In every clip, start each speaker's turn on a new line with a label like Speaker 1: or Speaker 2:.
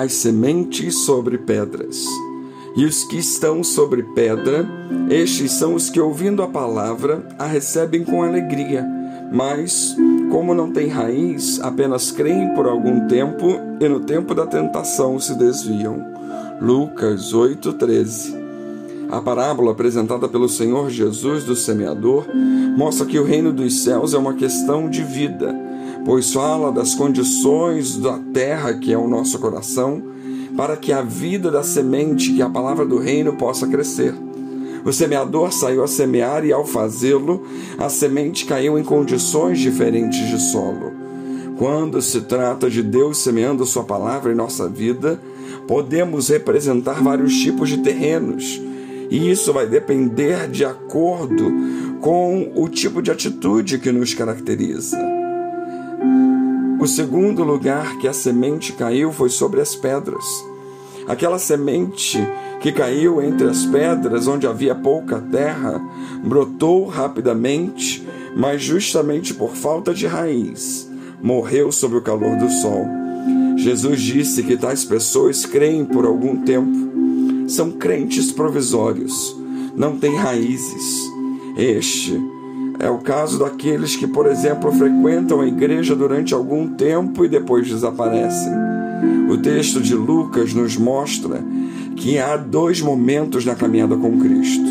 Speaker 1: as sementes sobre pedras. E os que estão sobre pedra, estes são os que, ouvindo a palavra, a recebem com alegria, mas, como não têm raiz, apenas creem por algum tempo e no tempo da tentação se desviam. Lucas 8,13 A parábola apresentada pelo Senhor Jesus do semeador mostra que o reino dos céus é uma questão de vida, pois fala das condições da terra que é o nosso coração para que a vida da semente, que é a palavra do reino, possa crescer. O semeador saiu a semear e, ao fazê-lo, a semente caiu em condições diferentes de solo. Quando se trata de Deus semeando Sua palavra em nossa vida, podemos representar vários tipos de terrenos. E isso vai depender de acordo com o tipo de atitude que nos caracteriza. O segundo lugar que a semente caiu foi sobre as pedras. Aquela semente que caiu entre as pedras onde havia pouca terra brotou rapidamente, mas justamente por falta de raiz, morreu sob o calor do sol. Jesus disse que tais pessoas creem por algum tempo, são crentes provisórios, não têm raízes. Este é o caso daqueles que, por exemplo, frequentam a igreja durante algum tempo e depois desaparecem. O texto de Lucas nos mostra que há dois momentos na caminhada com Cristo: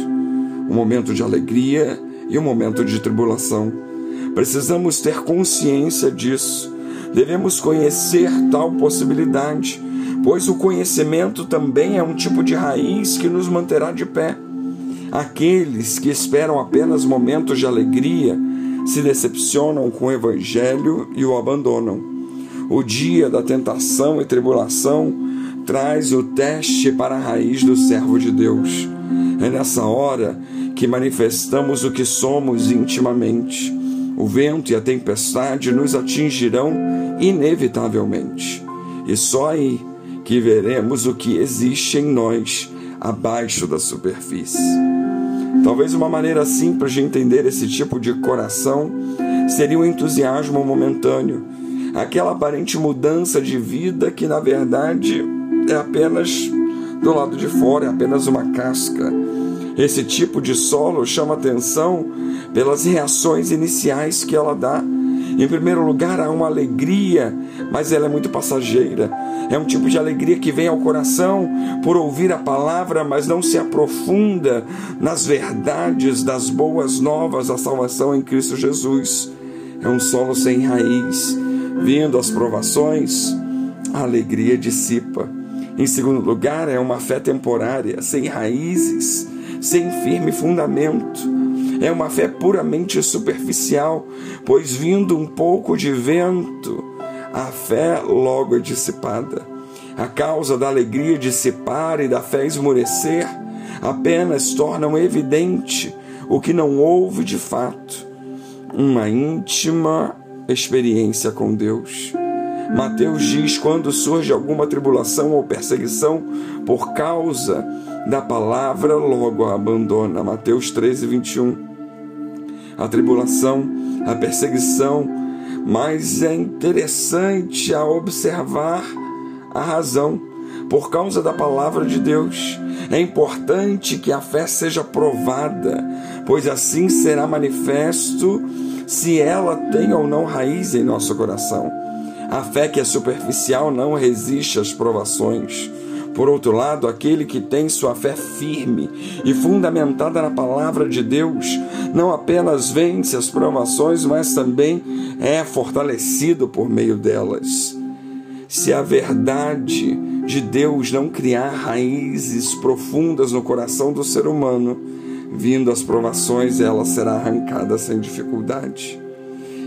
Speaker 1: um momento de alegria e um momento de tribulação. Precisamos ter consciência disso. Devemos conhecer tal possibilidade, pois o conhecimento também é um tipo de raiz que nos manterá de pé. Aqueles que esperam apenas momentos de alegria se decepcionam com o Evangelho e o abandonam. O dia da tentação e tribulação traz o teste para a raiz do servo de Deus. É nessa hora que manifestamos o que somos intimamente. O vento e a tempestade nos atingirão inevitavelmente. E só aí que veremos o que existe em nós abaixo da superfície. Talvez uma maneira simples de entender esse tipo de coração seria o entusiasmo momentâneo aquela aparente mudança de vida que na verdade é apenas do lado de fora, é apenas uma casca. Esse tipo de solo chama atenção pelas reações iniciais que ela dá. Em primeiro lugar, há uma alegria, mas ela é muito passageira. É um tipo de alegria que vem ao coração por ouvir a palavra, mas não se aprofunda nas verdades das boas novas da salvação em Cristo Jesus. É um solo sem raiz, Vindo as provações, a alegria dissipa. Em segundo lugar, é uma fé temporária, sem raízes, sem firme fundamento. É uma fé puramente superficial, pois vindo um pouco de vento, a fé logo é dissipada. A causa da alegria dissipar e da fé esmorecer apenas tornam evidente o que não houve de fato, uma íntima experiência com Deus. Mateus diz: quando surge alguma tribulação ou perseguição por causa da palavra, logo a abandona. Mateus 13, 21. A tribulação, a perseguição, mas é interessante a observar a razão. Por causa da palavra de Deus, é importante que a fé seja provada, pois assim será manifesto se ela tem ou não raiz em nosso coração. A fé que é superficial não resiste às provações. Por outro lado, aquele que tem sua fé firme e fundamentada na palavra de Deus, não apenas vence as provações, mas também é fortalecido por meio delas. Se a verdade de Deus não criar raízes profundas no coração do ser humano, vindo as provações, ela será arrancada sem dificuldade.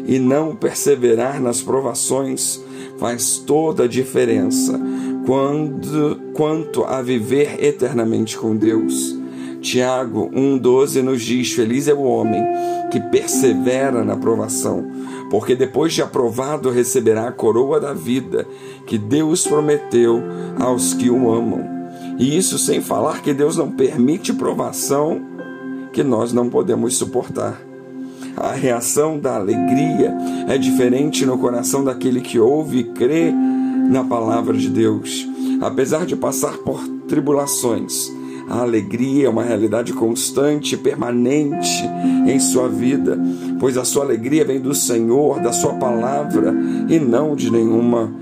Speaker 1: E não perseverar nas provações faz toda a diferença quando, quanto a viver eternamente com Deus. Tiago 1,12 nos diz: Feliz é o homem que persevera na provação, porque depois de aprovado receberá a coroa da vida que Deus prometeu aos que o amam. E isso sem falar que Deus não permite provação que nós não podemos suportar. A reação da alegria é diferente no coração daquele que ouve e crê na palavra de Deus. apesar de passar por tribulações, a alegria é uma realidade constante permanente em sua vida, pois a sua alegria vem do Senhor, da sua palavra e não de nenhuma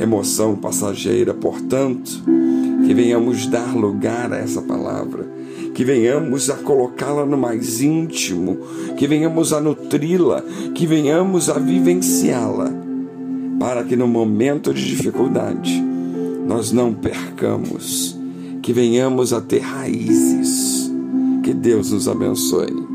Speaker 1: emoção passageira. Portanto, que venhamos dar lugar a essa palavra, que venhamos a colocá-la no mais íntimo, que venhamos a nutri-la, que venhamos a vivenciá-la, para que no momento de dificuldade nós não percamos que venhamos a ter raízes. Que Deus nos abençoe.